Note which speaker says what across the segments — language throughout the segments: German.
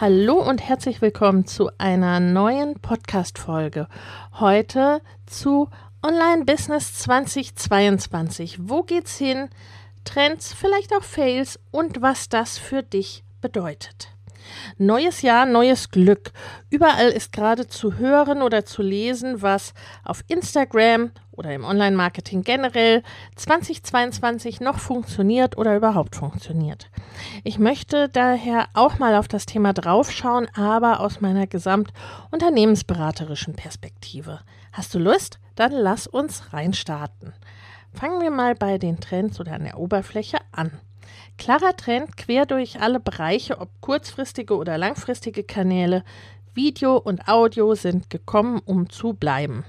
Speaker 1: Hallo und herzlich willkommen zu einer neuen Podcast-Folge. Heute zu Online Business 2022. Wo geht's hin? Trends, vielleicht auch Fails und was das für dich bedeutet. Neues Jahr, neues Glück. Überall ist gerade zu hören oder zu lesen, was auf Instagram oder im Online-Marketing generell 2022 noch funktioniert oder überhaupt funktioniert. Ich möchte daher auch mal auf das Thema draufschauen, aber aus meiner gesamtunternehmensberaterischen Perspektive. Hast du Lust? Dann lass uns reinstarten. Fangen wir mal bei den Trends oder an der Oberfläche an. Klarer Trend quer durch alle Bereiche, ob kurzfristige oder langfristige Kanäle, Video und Audio sind gekommen, um zu bleiben.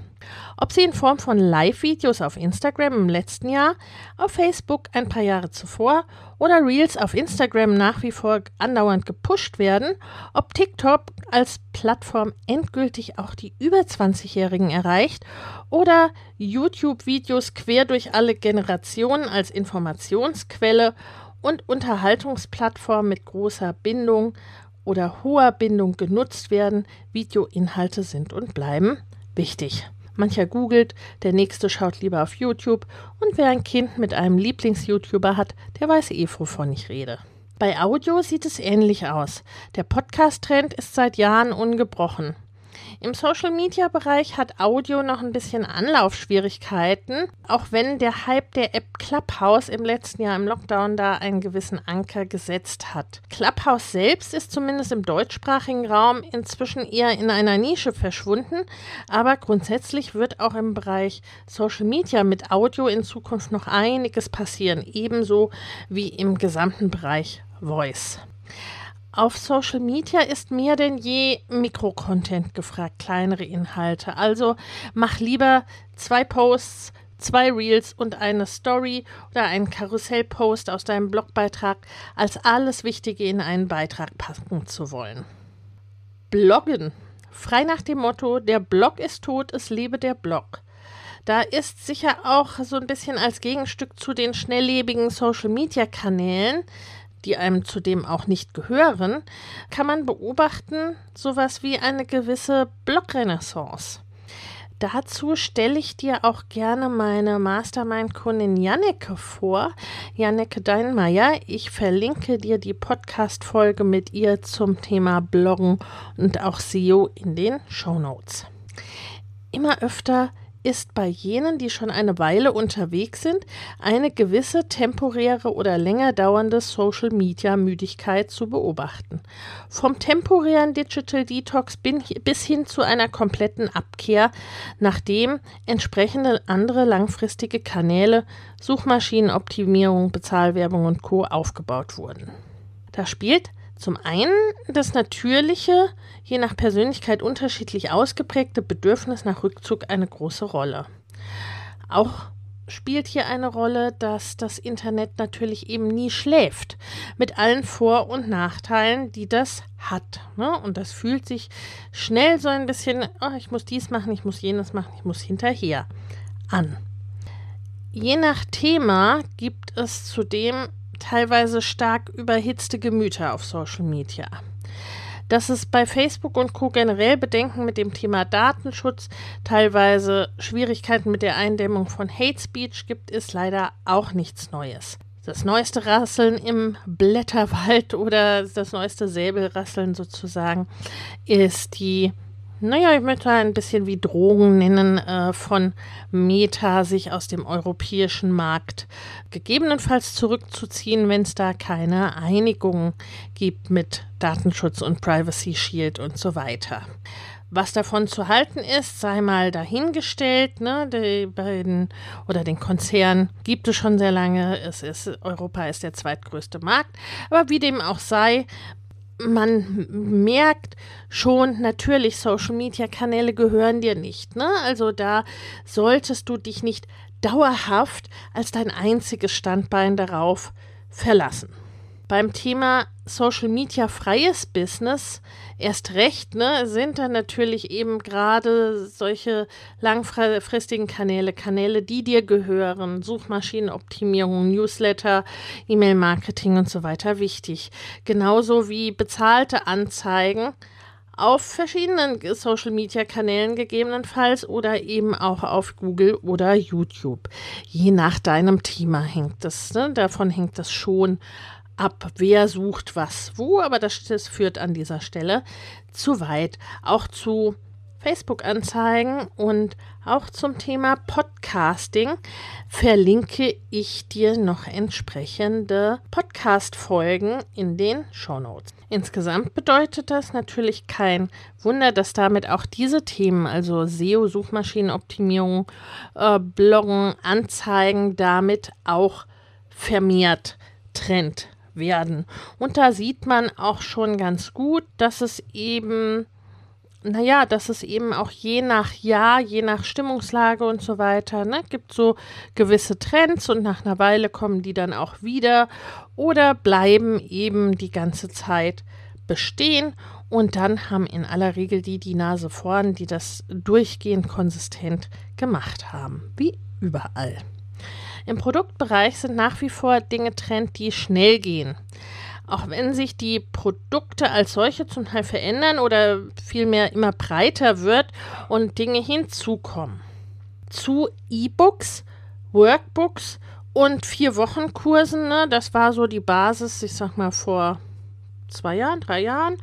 Speaker 1: Ob sie in Form von Live-Videos auf Instagram im letzten Jahr, auf Facebook ein paar Jahre zuvor oder Reels auf Instagram nach wie vor andauernd gepusht werden, ob TikTok als Plattform endgültig auch die über 20-Jährigen erreicht oder YouTube-Videos quer durch alle Generationen als Informationsquelle und Unterhaltungsplattformen mit großer Bindung oder hoher Bindung genutzt werden, Videoinhalte sind und bleiben wichtig. Mancher googelt, der nächste schaut lieber auf YouTube und wer ein Kind mit einem Lieblings-YouTuber hat, der weiß eh, wovon ich rede. Bei Audio sieht es ähnlich aus. Der Podcast-Trend ist seit Jahren ungebrochen. Im Social-Media-Bereich hat Audio noch ein bisschen Anlaufschwierigkeiten, auch wenn der Hype der App Clubhouse im letzten Jahr im Lockdown da einen gewissen Anker gesetzt hat. Clubhouse selbst ist zumindest im deutschsprachigen Raum inzwischen eher in einer Nische verschwunden, aber grundsätzlich wird auch im Bereich Social Media mit Audio in Zukunft noch einiges passieren, ebenso wie im gesamten Bereich Voice. Auf Social Media ist mehr denn je Mikrocontent gefragt, kleinere Inhalte. Also mach lieber zwei Posts, zwei Reels und eine Story oder einen Karussellpost aus deinem Blogbeitrag, als alles Wichtige in einen Beitrag packen zu wollen. Bloggen. Frei nach dem Motto, der Blog ist tot, es lebe der Blog. Da ist sicher auch so ein bisschen als Gegenstück zu den schnelllebigen Social-Media-Kanälen die einem zudem auch nicht gehören, kann man beobachten sowas wie eine gewisse Blogrenaissance. Dazu stelle ich dir auch gerne meine Mastermind-Kundin Janneke vor, Janneke Deinmeier. Ich verlinke dir die Podcast-Folge mit ihr zum Thema Bloggen und auch SEO in den Show Notes. Immer öfter ist bei jenen, die schon eine Weile unterwegs sind, eine gewisse temporäre oder länger dauernde Social-Media-Müdigkeit zu beobachten. Vom temporären Digital Detox bis hin zu einer kompletten Abkehr, nachdem entsprechende andere langfristige Kanäle, Suchmaschinenoptimierung, Bezahlwerbung und Co. aufgebaut wurden. Da spielt zum einen das natürliche, je nach Persönlichkeit unterschiedlich ausgeprägte Bedürfnis nach Rückzug eine große Rolle. Auch spielt hier eine Rolle, dass das Internet natürlich eben nie schläft, mit allen Vor- und Nachteilen, die das hat. Ne? Und das fühlt sich schnell so ein bisschen, oh, ich muss dies machen, ich muss jenes machen, ich muss hinterher an. Je nach Thema gibt es zudem teilweise stark überhitzte Gemüter auf Social Media. Dass es bei Facebook und Co. generell Bedenken mit dem Thema Datenschutz, teilweise Schwierigkeiten mit der Eindämmung von Hate Speech gibt, ist leider auch nichts Neues. Das neueste Rasseln im Blätterwald oder das neueste Säbelrasseln sozusagen ist die naja, ich möchte ein bisschen wie Drogen nennen, äh, von Meta sich aus dem europäischen Markt gegebenenfalls zurückzuziehen, wenn es da keine Einigung gibt mit Datenschutz und Privacy Shield und so weiter. Was davon zu halten ist, sei mal dahingestellt. Ne? Die beiden oder den Konzern gibt es schon sehr lange. Es ist, Europa ist der zweitgrößte Markt. Aber wie dem auch sei, man merkt schon, natürlich, Social-Media-Kanäle gehören dir nicht. Ne? Also da solltest du dich nicht dauerhaft als dein einziges Standbein darauf verlassen. Beim Thema Social Media freies Business erst recht, ne, sind dann natürlich eben gerade solche langfristigen Kanäle, Kanäle, die dir gehören, Suchmaschinenoptimierung, Newsletter, E-Mail-Marketing und so weiter wichtig. Genauso wie bezahlte Anzeigen auf verschiedenen Social Media Kanälen gegebenenfalls oder eben auch auf Google oder YouTube. Je nach deinem Thema hängt das, ne? davon hängt das schon ab, wer sucht was wo, aber das, das führt an dieser Stelle zu weit. Auch zu Facebook-Anzeigen und auch zum Thema Podcasting verlinke ich dir noch entsprechende Podcast-Folgen in den Show Notes. Insgesamt bedeutet das natürlich kein Wunder, dass damit auch diese Themen, also SEO, Suchmaschinenoptimierung, äh, Bloggen, Anzeigen, damit auch vermehrt Trend werden. Und da sieht man auch schon ganz gut, dass es eben, naja, dass es eben auch je nach Jahr, je nach Stimmungslage und so weiter, ne, gibt so gewisse Trends und nach einer Weile kommen die dann auch wieder oder bleiben eben die ganze Zeit bestehen. Und dann haben in aller Regel die die Nase vorn, die das durchgehend konsistent gemacht haben, wie überall. Im Produktbereich sind nach wie vor Dinge Trend, die schnell gehen. Auch wenn sich die Produkte als solche zum Teil verändern oder vielmehr immer breiter wird und Dinge hinzukommen. Zu E-Books, Workbooks und vier Wochen Kursen, ne, das war so die Basis, ich sag mal vor zwei Jahren, drei Jahren.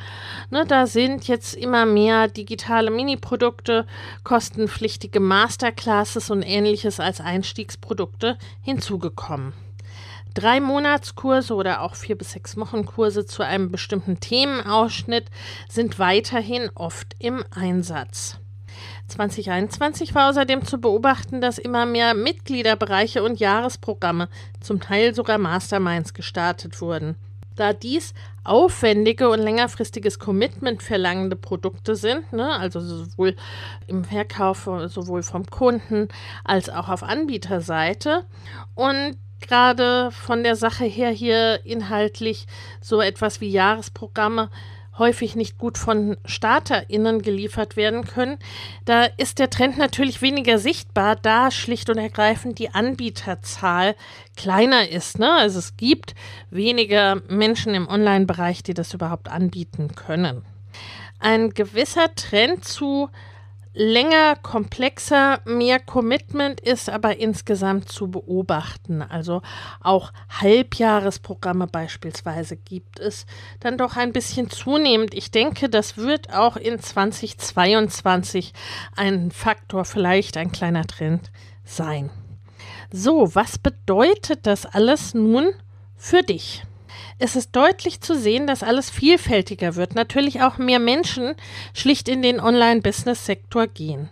Speaker 1: Ne, da sind jetzt immer mehr digitale Mini-Produkte, kostenpflichtige Masterclasses und ähnliches als Einstiegsprodukte hinzugekommen. Drei Monatskurse oder auch vier bis sechs Wochenkurse zu einem bestimmten Themenausschnitt sind weiterhin oft im Einsatz. 2021 war außerdem zu beobachten, dass immer mehr Mitgliederbereiche und Jahresprogramme, zum Teil sogar Masterminds, gestartet wurden. Da dies aufwendige und längerfristiges Commitment verlangende Produkte sind, ne, also sowohl im Verkauf, sowohl vom Kunden als auch auf Anbieterseite. Und gerade von der Sache her hier inhaltlich so etwas wie Jahresprogramme häufig nicht gut von StarterInnen geliefert werden können, da ist der Trend natürlich weniger sichtbar, da schlicht und ergreifend die Anbieterzahl kleiner ist. Ne? Also es gibt weniger Menschen im Online-Bereich, die das überhaupt anbieten können. Ein gewisser Trend zu länger, komplexer, mehr Commitment ist aber insgesamt zu beobachten. Also auch Halbjahresprogramme beispielsweise gibt es dann doch ein bisschen zunehmend. Ich denke, das wird auch in 2022 ein Faktor, vielleicht ein kleiner Trend sein. So, was bedeutet das alles nun für dich? Es ist deutlich zu sehen, dass alles vielfältiger wird. Natürlich auch mehr Menschen schlicht in den Online-Business-Sektor gehen.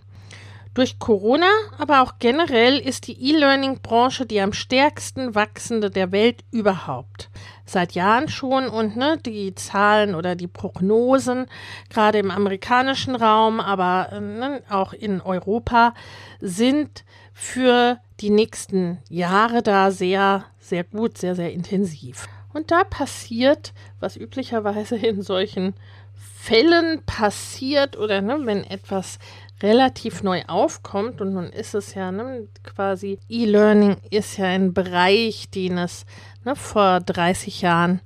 Speaker 1: Durch Corona, aber auch generell ist die E-Learning-Branche die am stärksten wachsende der Welt überhaupt. Seit Jahren schon und ne, die Zahlen oder die Prognosen, gerade im amerikanischen Raum, aber ne, auch in Europa, sind für die nächsten Jahre da sehr, sehr gut, sehr, sehr intensiv. Und da passiert, was üblicherweise in solchen Fällen passiert oder ne, wenn etwas relativ neu aufkommt und nun ist es ja ne, quasi E-Learning ist ja ein Bereich, den es ne, vor 30 Jahren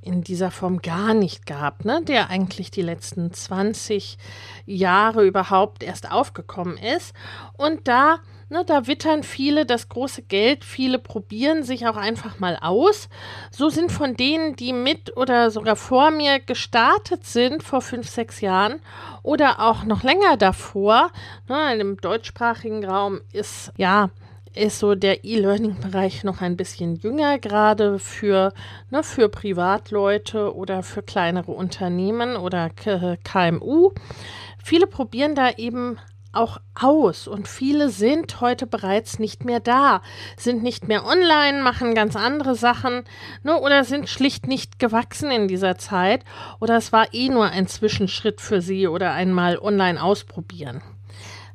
Speaker 1: in dieser Form gar nicht gab, ne, der eigentlich die letzten 20 Jahre überhaupt erst aufgekommen ist. Und da Ne, da wittern viele das große Geld, viele probieren sich auch einfach mal aus. So sind von denen, die mit oder sogar vor mir gestartet sind vor fünf, sechs Jahren oder auch noch länger davor, ne, im deutschsprachigen Raum ist ja ist so der E-Learning-Bereich noch ein bisschen jünger, gerade für, ne, für Privatleute oder für kleinere Unternehmen oder KMU. Viele probieren da eben auch aus und viele sind heute bereits nicht mehr da, sind nicht mehr online, machen ganz andere Sachen ne, oder sind schlicht nicht gewachsen in dieser Zeit oder es war eh nur ein Zwischenschritt für sie oder einmal online ausprobieren.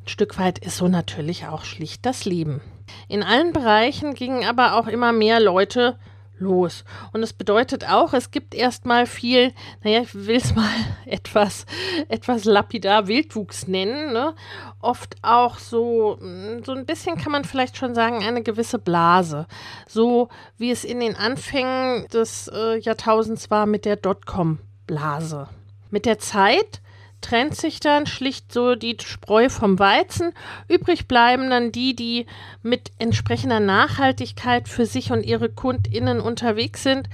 Speaker 1: Ein Stück weit ist so natürlich auch schlicht das Leben. In allen Bereichen gingen aber auch immer mehr Leute los. Und es bedeutet auch, es gibt erstmal viel, naja, ich will es mal etwas, etwas lapidar Wildwuchs nennen. Ne? Oft auch so, mm, so ein bisschen kann man vielleicht schon sagen, eine gewisse Blase. So wie es in den Anfängen des äh, Jahrtausends war mit der Dotcom-Blase. Mit der Zeit trennt sich dann schlicht so die Spreu vom Weizen. Übrig bleiben dann die, die mit entsprechender Nachhaltigkeit für sich und ihre KundInnen unterwegs sind,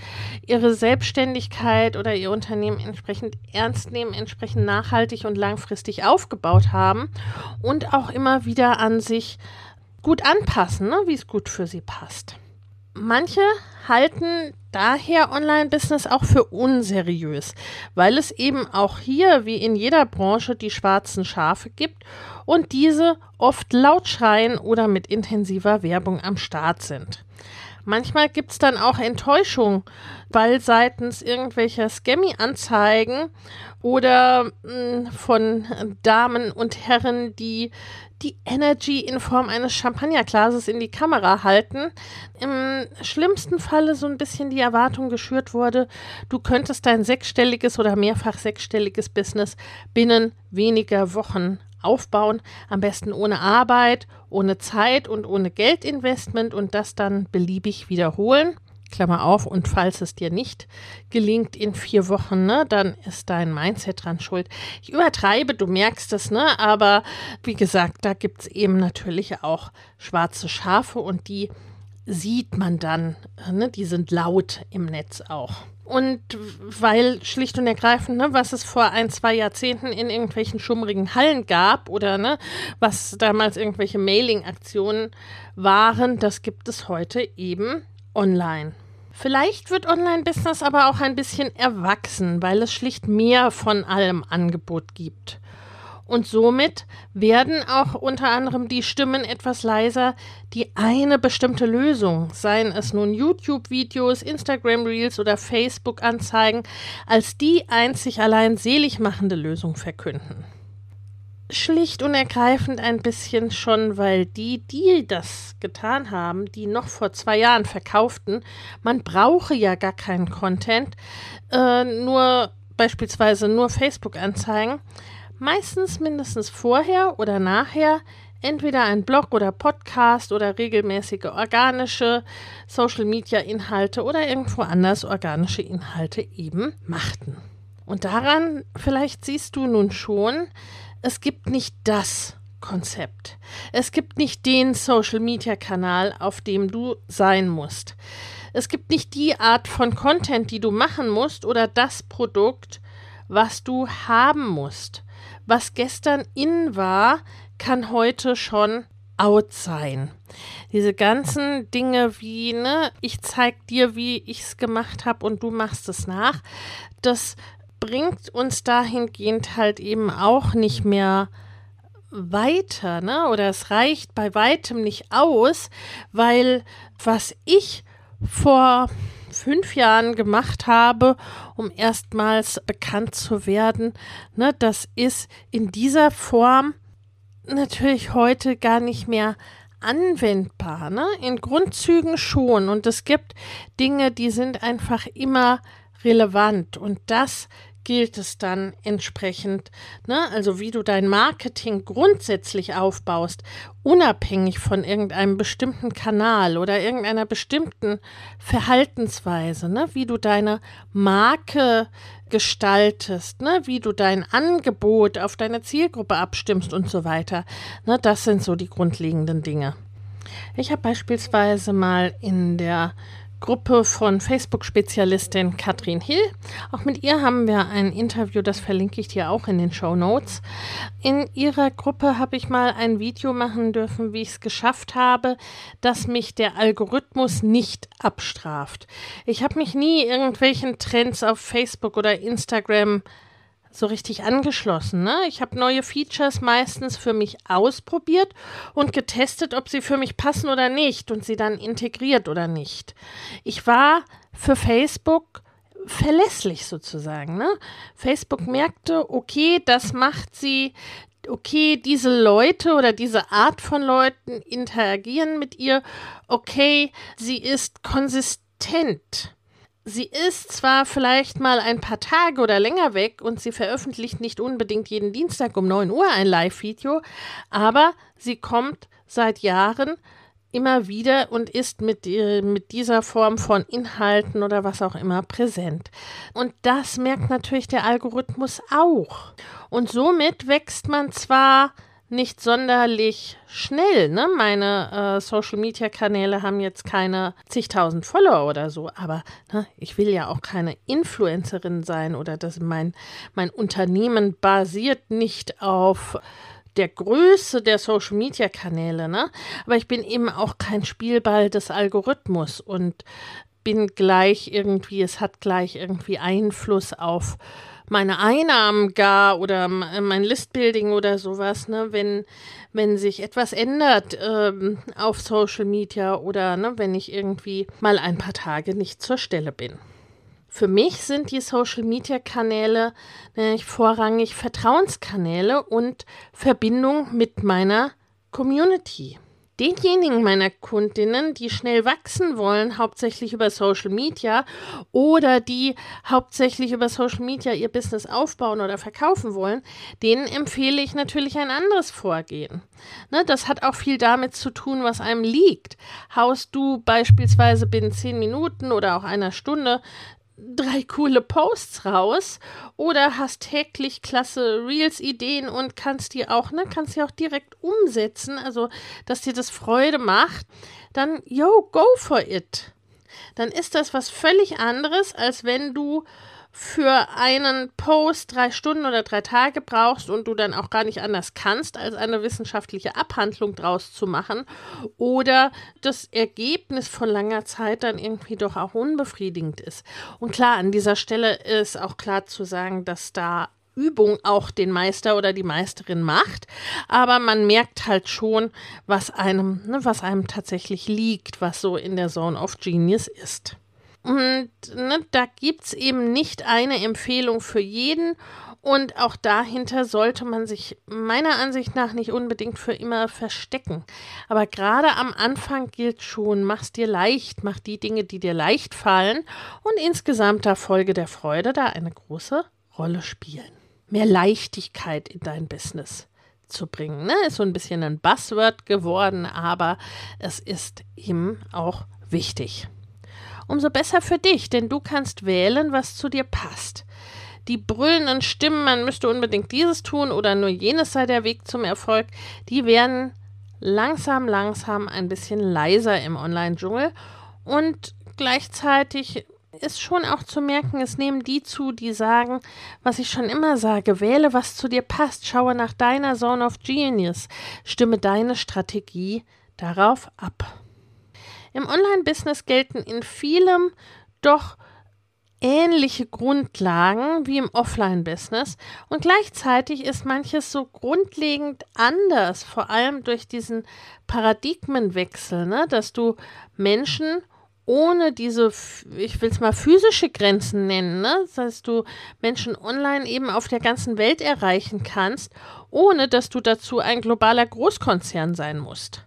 Speaker 1: ihre Selbstständigkeit oder ihr Unternehmen entsprechend ernst nehmen, entsprechend nachhaltig und langfristig aufgebaut haben und auch immer wieder an sich gut anpassen, ne, wie es gut für sie passt. Manche halten daher Online-Business auch für unseriös, weil es eben auch hier wie in jeder Branche die schwarzen Schafe gibt und diese oft laut schreien oder mit intensiver Werbung am Start sind. Manchmal gibt es dann auch Enttäuschung, weil seitens irgendwelcher Scammy-Anzeigen oder mh, hm, von Damen und Herren, die die Energy in Form eines Champagnerglases in die Kamera halten, im schlimmsten Falle so ein bisschen die Erwartung geschürt wurde, du könntest dein sechsstelliges oder mehrfach sechsstelliges Business binnen weniger Wochen aufbauen, am besten ohne Arbeit, ohne Zeit und ohne Geldinvestment und das dann beliebig wiederholen. Klammer auf, und falls es dir nicht gelingt in vier Wochen, ne, dann ist dein Mindset dran schuld. Ich übertreibe, du merkst es, ne, aber wie gesagt, da gibt es eben natürlich auch schwarze Schafe und die sieht man dann, ne, die sind laut im Netz auch. Und weil schlicht und ergreifend, ne, was es vor ein, zwei Jahrzehnten in irgendwelchen schummrigen Hallen gab oder ne, was damals irgendwelche Mailing-Aktionen waren, das gibt es heute eben online. Vielleicht wird Online-Business aber auch ein bisschen erwachsen, weil es schlicht mehr von allem Angebot gibt. Und somit werden auch unter anderem die Stimmen etwas leiser, die eine bestimmte Lösung, seien es nun YouTube-Videos, Instagram-Reels oder Facebook-Anzeigen, als die einzig allein selig machende Lösung verkünden. Schlicht und ergreifend ein bisschen schon, weil die, die das getan haben, die noch vor zwei Jahren verkauften, man brauche ja gar keinen Content, äh, nur beispielsweise nur Facebook-Anzeigen, meistens mindestens vorher oder nachher entweder ein Blog oder Podcast oder regelmäßige organische Social-Media-Inhalte oder irgendwo anders organische Inhalte eben machten. Und daran vielleicht siehst du nun schon, es gibt nicht das Konzept. Es gibt nicht den Social-Media-Kanal, auf dem du sein musst. Es gibt nicht die Art von Content, die du machen musst oder das Produkt, was du haben musst was gestern in war, kann heute schon out sein. Diese ganzen Dinge wie, ne, ich zeig dir, wie ich es gemacht habe und du machst es nach, das bringt uns dahingehend halt eben auch nicht mehr weiter, ne? Oder es reicht bei weitem nicht aus, weil was ich vor fünf Jahren gemacht habe, um erstmals bekannt zu werden, ne, das ist in dieser Form natürlich heute gar nicht mehr anwendbar. Ne? In Grundzügen schon. Und es gibt Dinge, die sind einfach immer relevant. Und das gilt es dann entsprechend, ne? also wie du dein Marketing grundsätzlich aufbaust, unabhängig von irgendeinem bestimmten Kanal oder irgendeiner bestimmten Verhaltensweise, ne? wie du deine Marke gestaltest, ne? wie du dein Angebot auf deine Zielgruppe abstimmst und so weiter. Ne? Das sind so die grundlegenden Dinge. Ich habe beispielsweise mal in der Gruppe von Facebook-Spezialistin Katrin Hill. Auch mit ihr haben wir ein Interview, das verlinke ich dir auch in den Show Notes. In ihrer Gruppe habe ich mal ein Video machen dürfen, wie ich es geschafft habe, dass mich der Algorithmus nicht abstraft. Ich habe mich nie irgendwelchen Trends auf Facebook oder Instagram so richtig angeschlossen. Ne? Ich habe neue Features meistens für mich ausprobiert und getestet, ob sie für mich passen oder nicht und sie dann integriert oder nicht. Ich war für Facebook verlässlich sozusagen. Ne? Facebook merkte, okay, das macht sie, okay, diese Leute oder diese Art von Leuten interagieren mit ihr, okay, sie ist konsistent. Sie ist zwar vielleicht mal ein paar Tage oder länger weg und sie veröffentlicht nicht unbedingt jeden Dienstag um 9 Uhr ein Live-Video, aber sie kommt seit Jahren immer wieder und ist mit, äh, mit dieser Form von Inhalten oder was auch immer präsent. Und das merkt natürlich der Algorithmus auch. Und somit wächst man zwar nicht sonderlich schnell. Ne? Meine äh, Social-Media-Kanäle haben jetzt keine zigtausend Follower oder so, aber ne, ich will ja auch keine Influencerin sein oder dass mein, mein Unternehmen basiert nicht auf der Größe der Social Media Kanäle, ne? Aber ich bin eben auch kein Spielball des Algorithmus und bin gleich irgendwie, es hat gleich irgendwie Einfluss auf meine Einnahmen gar oder mein Listbuilding oder sowas, ne, wenn, wenn sich etwas ändert ähm, auf Social Media oder ne, wenn ich irgendwie mal ein paar Tage nicht zur Stelle bin. Für mich sind die Social Media Kanäle äh, vorrangig Vertrauenskanäle und Verbindung mit meiner Community denjenigen meiner Kundinnen, die schnell wachsen wollen, hauptsächlich über Social Media oder die hauptsächlich über Social Media ihr Business aufbauen oder verkaufen wollen, denen empfehle ich natürlich ein anderes Vorgehen. Ne, das hat auch viel damit zu tun, was einem liegt. Haust du beispielsweise binnen zehn Minuten oder auch einer Stunde drei coole Posts raus oder hast täglich klasse Reels-Ideen und kannst die auch, ne, kannst die auch direkt umsetzen, also dass dir das Freude macht, dann yo, go for it. Dann ist das was völlig anderes, als wenn du für einen Post drei Stunden oder drei Tage brauchst und du dann auch gar nicht anders kannst, als eine wissenschaftliche Abhandlung draus zu machen oder das Ergebnis von langer Zeit dann irgendwie doch auch unbefriedigend ist. Und klar, an dieser Stelle ist auch klar zu sagen, dass da Übung auch den Meister oder die Meisterin macht, aber man merkt halt schon, was einem, ne, was einem tatsächlich liegt, was so in der Zone of Genius ist. Und ne, da gibt es eben nicht eine Empfehlung für jeden. Und auch dahinter sollte man sich meiner Ansicht nach nicht unbedingt für immer verstecken. Aber gerade am Anfang gilt schon, mach's dir leicht, mach die Dinge, die dir leicht fallen und insgesamt da Folge der Freude da eine große Rolle spielen. Mehr Leichtigkeit in dein Business zu bringen. Ne? Ist so ein bisschen ein Buzzword geworden, aber es ist eben auch wichtig umso besser für dich, denn du kannst wählen, was zu dir passt. Die brüllenden Stimmen, man müsste unbedingt dieses tun oder nur jenes sei der Weg zum Erfolg, die werden langsam, langsam ein bisschen leiser im Online-Dschungel und gleichzeitig ist schon auch zu merken, es nehmen die zu, die sagen, was ich schon immer sage, wähle, was zu dir passt, schaue nach deiner Zone of Genius, stimme deine Strategie darauf ab. Im Online-Business gelten in vielem doch ähnliche Grundlagen wie im Offline-Business und gleichzeitig ist manches so grundlegend anders, vor allem durch diesen Paradigmenwechsel, ne? dass du Menschen ohne diese, ich will es mal physische Grenzen nennen, ne? das heißt, du Menschen online eben auf der ganzen Welt erreichen kannst, ohne dass du dazu ein globaler Großkonzern sein musst.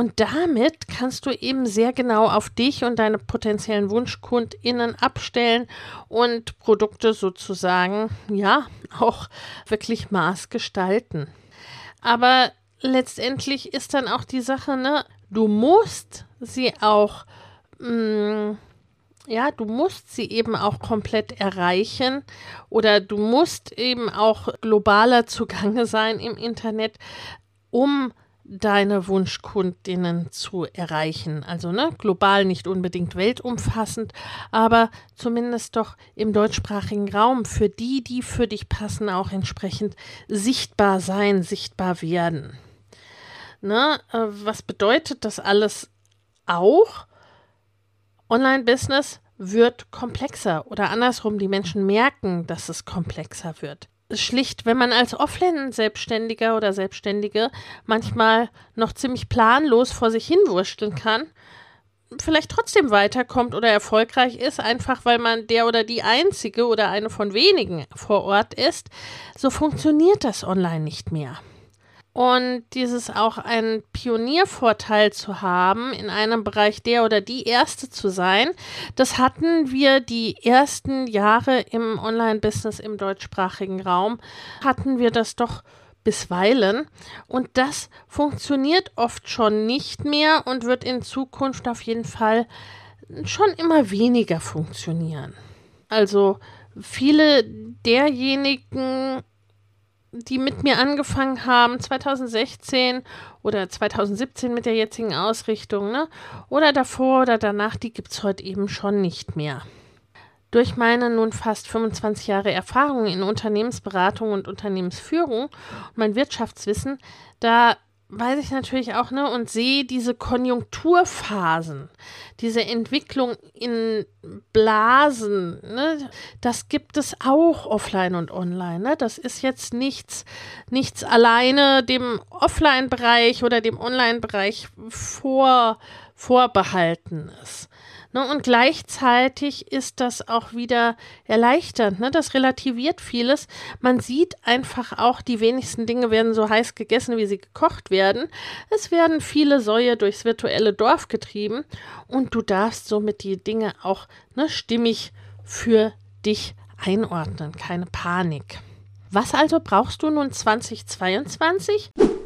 Speaker 1: Und damit kannst du eben sehr genau auf dich und deine potenziellen WunschkundInnen abstellen und Produkte sozusagen, ja, auch wirklich maßgestalten. Aber letztendlich ist dann auch die Sache, ne, du musst sie auch, mh, mm, ja, du musst sie eben auch komplett erreichen oder du musst eben auch globaler zugange sein im Internet, um deine Wunschkundinnen zu erreichen. Also ne, global nicht unbedingt weltumfassend, aber zumindest doch im deutschsprachigen Raum für die, die für dich passen, auch entsprechend sichtbar sein, sichtbar werden. Ne, äh, was bedeutet das alles auch? Online-Business wird komplexer oder andersrum, die Menschen merken, dass es komplexer wird schlicht, wenn man als Offline-Selbstständiger oder Selbstständige manchmal noch ziemlich planlos vor sich hinwurschteln kann, vielleicht trotzdem weiterkommt oder erfolgreich ist, einfach weil man der oder die einzige oder eine von wenigen vor Ort ist, so funktioniert das online nicht mehr. Und dieses auch einen Pioniervorteil zu haben, in einem Bereich der oder die Erste zu sein, das hatten wir die ersten Jahre im Online-Business im deutschsprachigen Raum, hatten wir das doch bisweilen. Und das funktioniert oft schon nicht mehr und wird in Zukunft auf jeden Fall schon immer weniger funktionieren. Also viele derjenigen die mit mir angefangen haben, 2016 oder 2017 mit der jetzigen Ausrichtung, ne? Oder davor oder danach, die gibt es heute eben schon nicht mehr. Durch meine nun fast 25 Jahre Erfahrung in Unternehmensberatung und Unternehmensführung und mein Wirtschaftswissen, da weiß ich natürlich auch, ne, und sehe diese Konjunkturphasen, diese Entwicklung in Blasen, ne, das gibt es auch offline und online, ne? Das ist jetzt nichts, nichts alleine dem Offline-Bereich oder dem Online-Bereich vor, vorbehaltenes. Ne, und gleichzeitig ist das auch wieder erleichternd. Ne? Das relativiert vieles. Man sieht einfach auch, die wenigsten Dinge werden so heiß gegessen, wie sie gekocht werden. Es werden viele Säue durchs virtuelle Dorf getrieben und du darfst somit die Dinge auch ne, stimmig für dich einordnen. Keine Panik. Was also brauchst du nun 2022?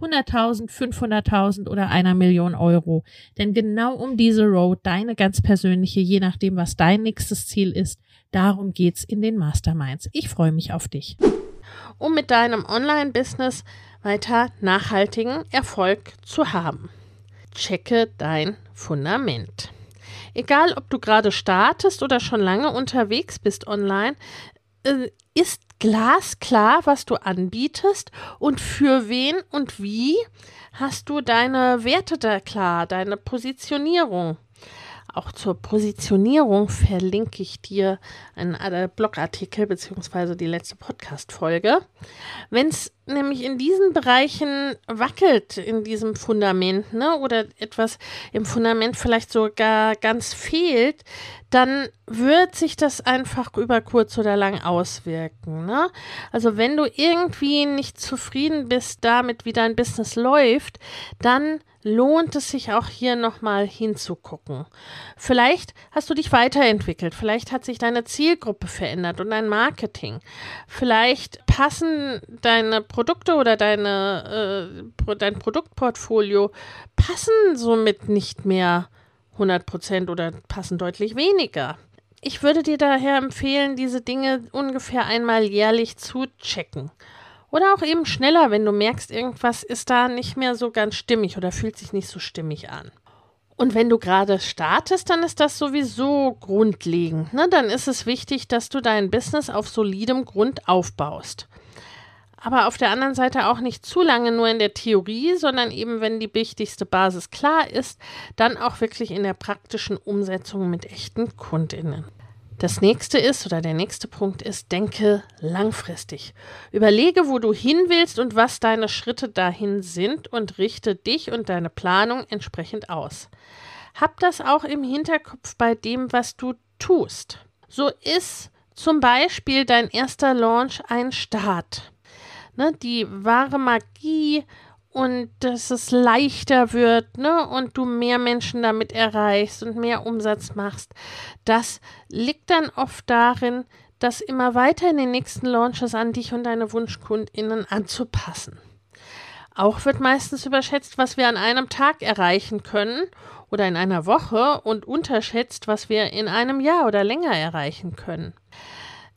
Speaker 1: 100.000, 500.000 oder einer Million Euro. Denn genau um diese Road, deine ganz persönliche, je nachdem, was dein nächstes Ziel ist, darum geht's in den Masterminds. Ich freue mich auf dich. Um mit deinem Online-Business weiter nachhaltigen Erfolg zu haben. Checke dein Fundament. Egal, ob du gerade startest oder schon lange unterwegs bist online, äh, ist glasklar, was du anbietest und für wen und wie hast du deine Werte da klar, deine Positionierung. Auch zur Positionierung verlinke ich dir einen äh, Blogartikel beziehungsweise die letzte Podcast-Folge. Wenn es nämlich in diesen Bereichen wackelt, in diesem Fundament, ne, oder etwas im Fundament vielleicht sogar ganz fehlt, dann wird sich das einfach über kurz oder lang auswirken. Ne? Also wenn du irgendwie nicht zufrieden bist damit, wie dein Business läuft, dann lohnt es sich auch hier nochmal hinzugucken. Vielleicht hast du dich weiterentwickelt, vielleicht hat sich deine Zielgruppe verändert und dein Marketing. Vielleicht passen deine Produkte oder deine, äh, dein Produktportfolio passen somit nicht mehr 100 Prozent oder passen deutlich weniger. Ich würde dir daher empfehlen, diese Dinge ungefähr einmal jährlich zu checken Oder auch eben schneller, wenn du merkst, irgendwas ist da nicht mehr so ganz stimmig oder fühlt sich nicht so stimmig an. Und wenn du gerade startest, dann ist das sowieso grundlegend. Ne? Dann ist es wichtig, dass du dein Business auf solidem Grund aufbaust. Aber auf der anderen Seite auch nicht zu lange nur in der Theorie, sondern eben, wenn die wichtigste Basis klar ist, dann auch wirklich in der praktischen Umsetzung mit echten Kundinnen. Das nächste ist oder der nächste Punkt ist, denke langfristig. Überlege, wo du hin willst und was deine Schritte dahin sind und richte dich und deine Planung entsprechend aus. Hab das auch im Hinterkopf bei dem, was du tust. So ist zum Beispiel dein erster Launch ein Start. Ne, die wahre Magie und dass es leichter wird, ne, und du mehr Menschen damit erreichst und mehr Umsatz machst. Das liegt dann oft darin, das immer weiter in den nächsten Launches an dich und deine WunschkundInnen anzupassen. Auch wird meistens überschätzt, was wir an einem Tag erreichen können oder in einer Woche und unterschätzt, was wir in einem Jahr oder länger erreichen können.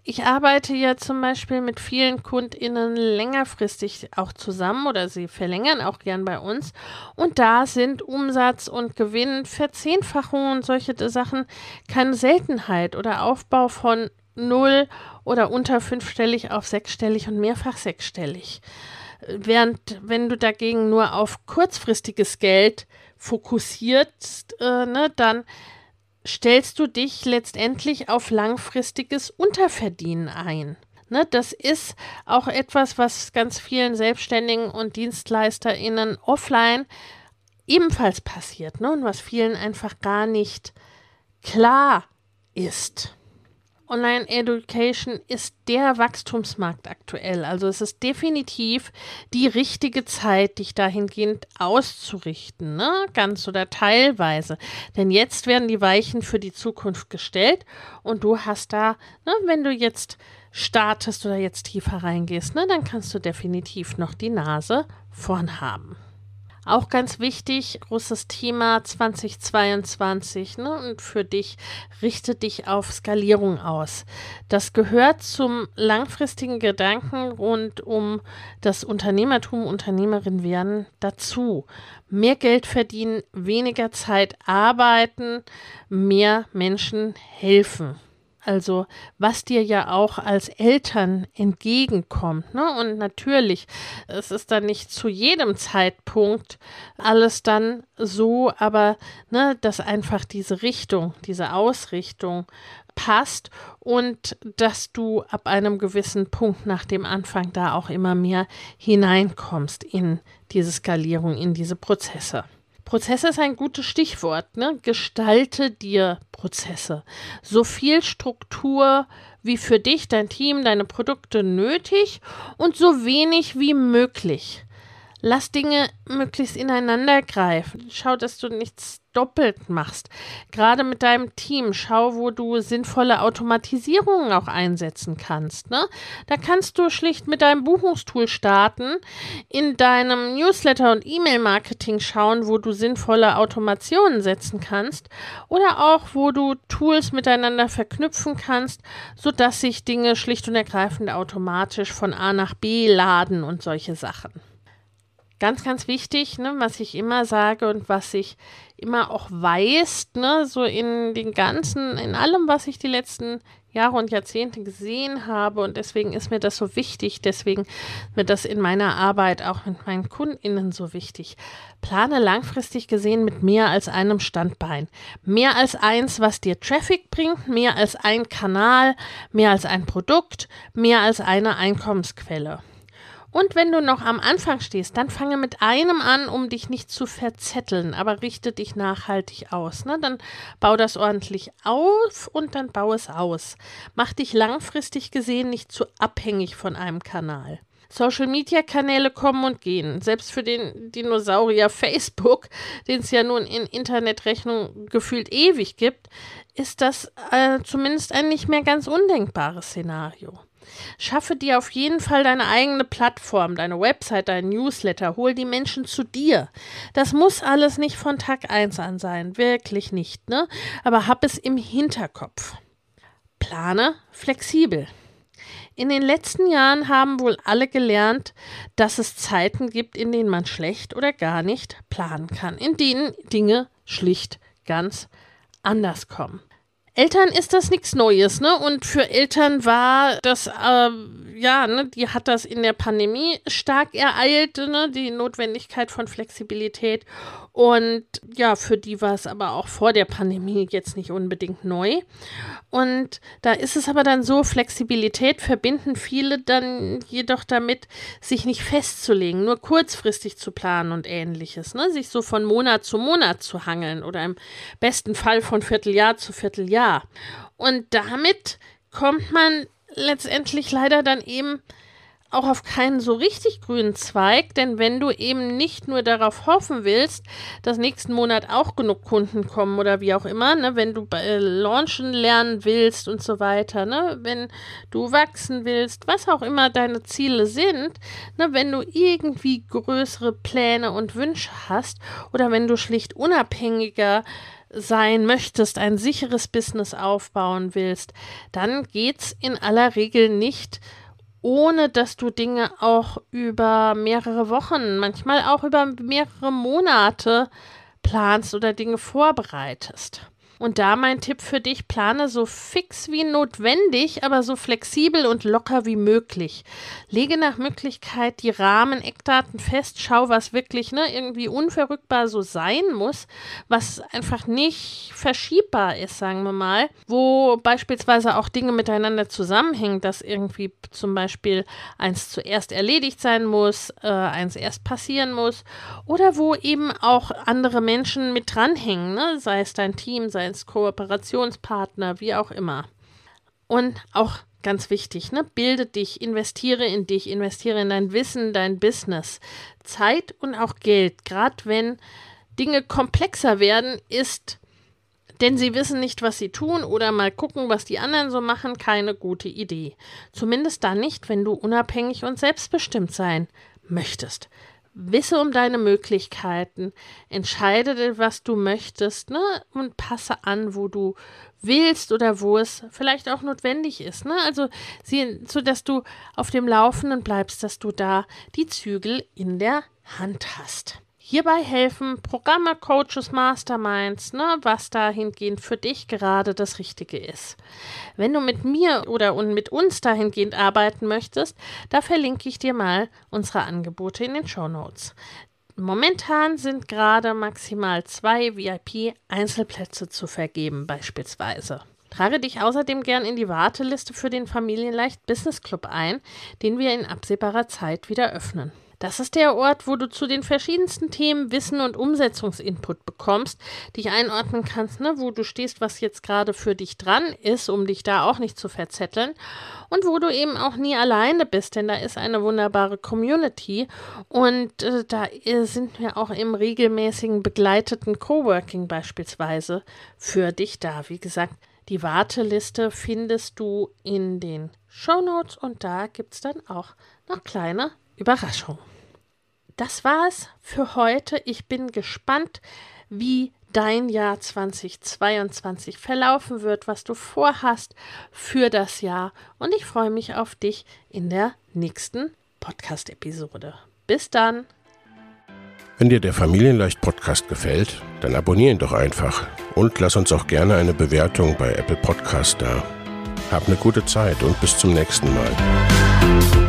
Speaker 1: Ich arbeite ja zum Beispiel mit vielen KundInnen längerfristig auch zusammen oder sie verlängern auch gern bei uns. Und da sind Umsatz und Gewinn, Verzehnfachung und solche Sachen keine Seltenheit oder Aufbau von null oder unter fünfstellig auf sechsstellig und mehrfach sechsstellig. Während wenn du dagegen nur auf kurzfristiges Geld fokussierst, äh, ne, dann stellst du dich letztendlich auf langfristiges Unterverdienen ein. Ne, das ist auch etwas, was ganz vielen Selbstständigen und DienstleisterInnen offline ebenfalls passiert ne, und was vielen einfach gar nicht klar ist. Online-Education ist der Wachstumsmarkt aktuell. Also es ist definitiv die richtige Zeit, dich dahingehend auszurichten, ne? ganz oder teilweise. Denn jetzt werden die Weichen für die Zukunft gestellt und du hast da, ne, wenn du jetzt startest oder jetzt tiefer reingehst, ne, dann kannst du definitiv noch die Nase vorn haben. Auch ganz wichtig, großes Thema 2022 ne? und für dich, richte dich auf Skalierung aus. Das gehört zum langfristigen Gedanken rund um das Unternehmertum, Unternehmerin werden dazu. Mehr Geld verdienen, weniger Zeit arbeiten, mehr Menschen helfen. Also was dir ja auch als Eltern entgegenkommt. Ne? Und natürlich, es ist dann nicht zu jedem Zeitpunkt alles dann so, aber ne, dass einfach diese Richtung, diese Ausrichtung passt und dass du ab einem gewissen Punkt nach dem Anfang da auch immer mehr hineinkommst in diese Skalierung, in diese Prozesse. Prozesse ist ein gutes Stichwort. Ne? Gestalte dir Prozesse. So viel Struktur wie für dich, dein Team, deine Produkte nötig und so wenig wie möglich. Lass Dinge möglichst ineinander greifen. Schau, dass du nichts doppelt machst. Gerade mit deinem Team. Schau, wo du sinnvolle Automatisierungen auch einsetzen kannst. Ne? Da kannst du schlicht mit deinem Buchungstool starten, in deinem Newsletter und E-Mail-Marketing schauen, wo du sinnvolle Automationen setzen kannst oder auch, wo du Tools miteinander verknüpfen kannst, sodass sich Dinge schlicht und ergreifend automatisch von A nach B laden und solche Sachen. Ganz, ganz wichtig, ne, was ich immer sage und was ich immer auch weiß, ne, so in den ganzen, in allem, was ich die letzten Jahre und Jahrzehnte gesehen habe. Und deswegen ist mir das so wichtig. Deswegen wird das in meiner Arbeit auch mit meinen KundInnen so wichtig. Plane langfristig gesehen mit mehr als einem Standbein. Mehr als eins, was dir Traffic bringt, mehr als ein Kanal, mehr als ein Produkt, mehr als eine Einkommensquelle. Und wenn du noch am Anfang stehst, dann fange mit einem an, um dich nicht zu verzetteln, aber richte dich nachhaltig aus. Ne? Dann bau das ordentlich auf und dann bau es aus. Mach dich langfristig gesehen nicht zu abhängig von einem Kanal. Social Media Kanäle kommen und gehen. Selbst für den Dinosaurier Facebook, den es ja nun in Internetrechnung gefühlt ewig gibt, ist das äh, zumindest ein nicht mehr ganz undenkbares Szenario. Schaffe dir auf jeden Fall deine eigene Plattform, deine Website, dein Newsletter. Hol die Menschen zu dir. Das muss alles nicht von Tag 1 an sein. Wirklich nicht, ne? Aber hab es im Hinterkopf. Plane flexibel. In den letzten Jahren haben wohl alle gelernt, dass es Zeiten gibt, in denen man schlecht oder gar nicht planen kann, in denen Dinge schlicht ganz anders kommen. Eltern ist das nichts Neues, ne? Und für Eltern war das, äh, ja, ne, die hat das in der Pandemie stark ereilt, ne, die Notwendigkeit von Flexibilität. Und ja, für die war es aber auch vor der Pandemie jetzt nicht unbedingt neu. Und da ist es aber dann so, Flexibilität verbinden viele dann jedoch damit, sich nicht festzulegen, nur kurzfristig zu planen und ähnliches, ne? Sich so von Monat zu Monat zu hangeln oder im besten Fall von Vierteljahr zu Vierteljahr. Und damit kommt man letztendlich leider dann eben auch auf keinen so richtig grünen Zweig, denn wenn du eben nicht nur darauf hoffen willst, dass nächsten Monat auch genug Kunden kommen oder wie auch immer, ne, wenn du äh, launchen lernen willst und so weiter, ne, wenn du wachsen willst, was auch immer deine Ziele sind, ne, wenn du irgendwie größere Pläne und Wünsche hast oder wenn du schlicht unabhängiger sein möchtest, ein sicheres Business aufbauen willst, dann geht's in aller Regel nicht ohne dass du Dinge auch über mehrere Wochen, manchmal auch über mehrere Monate planst oder Dinge vorbereitest. Und da mein Tipp für dich, plane so fix wie notwendig, aber so flexibel und locker wie möglich. Lege nach Möglichkeit die Rahmen, Eckdaten fest, schau, was wirklich ne, irgendwie unverrückbar so sein muss, was einfach nicht verschiebbar ist, sagen wir mal, wo beispielsweise auch Dinge miteinander zusammenhängen, dass irgendwie zum Beispiel eins zuerst erledigt sein muss, äh, eins erst passieren muss oder wo eben auch andere Menschen mit dranhängen, ne? sei es dein Team, sei als Kooperationspartner, wie auch immer. Und auch ganz wichtig, ne? Bilde dich, investiere in dich, investiere in dein Wissen, dein Business. Zeit und auch Geld, gerade wenn Dinge komplexer werden, ist, denn sie wissen nicht, was sie tun oder mal gucken, was die anderen so machen, keine gute Idee. Zumindest dann nicht, wenn du unabhängig und selbstbestimmt sein möchtest. Wisse um deine Möglichkeiten, entscheide, was du möchtest, ne? Und passe an, wo du willst oder wo es vielleicht auch notwendig ist, ne? Also, sie, so dass du auf dem Laufenden bleibst, dass du da die Zügel in der Hand hast. Hierbei helfen Programme, Coaches, Masterminds, ne, was dahingehend für dich gerade das Richtige ist. Wenn du mit mir oder und mit uns dahingehend arbeiten möchtest, da verlinke ich dir mal unsere Angebote in den Show Notes. Momentan sind gerade maximal zwei VIP-Einzelplätze zu vergeben, beispielsweise. Trage dich außerdem gern in die Warteliste für den Familienleicht Business Club ein, den wir in absehbarer Zeit wieder öffnen. Das ist der Ort, wo du zu den verschiedensten Themen Wissen und Umsetzungsinput bekommst, dich einordnen kannst, ne, wo du stehst, was jetzt gerade für dich dran ist, um dich da auch nicht zu verzetteln und wo du eben auch nie alleine bist, denn da ist eine wunderbare Community und äh, da sind wir auch im regelmäßigen begleiteten Coworking beispielsweise für dich da. Wie gesagt, die Warteliste findest du in den Show Notes und da gibt es dann auch noch kleine Überraschung. Das war's für heute. Ich bin gespannt, wie dein Jahr 2022 verlaufen wird, was du vorhast für das Jahr. Und ich freue mich auf dich in der nächsten Podcast-Episode. Bis dann.
Speaker 2: Wenn dir der Familienleicht Podcast gefällt, dann abonniere ihn doch einfach und lass uns auch gerne eine Bewertung bei Apple Podcast da. Hab eine gute Zeit und bis zum nächsten Mal.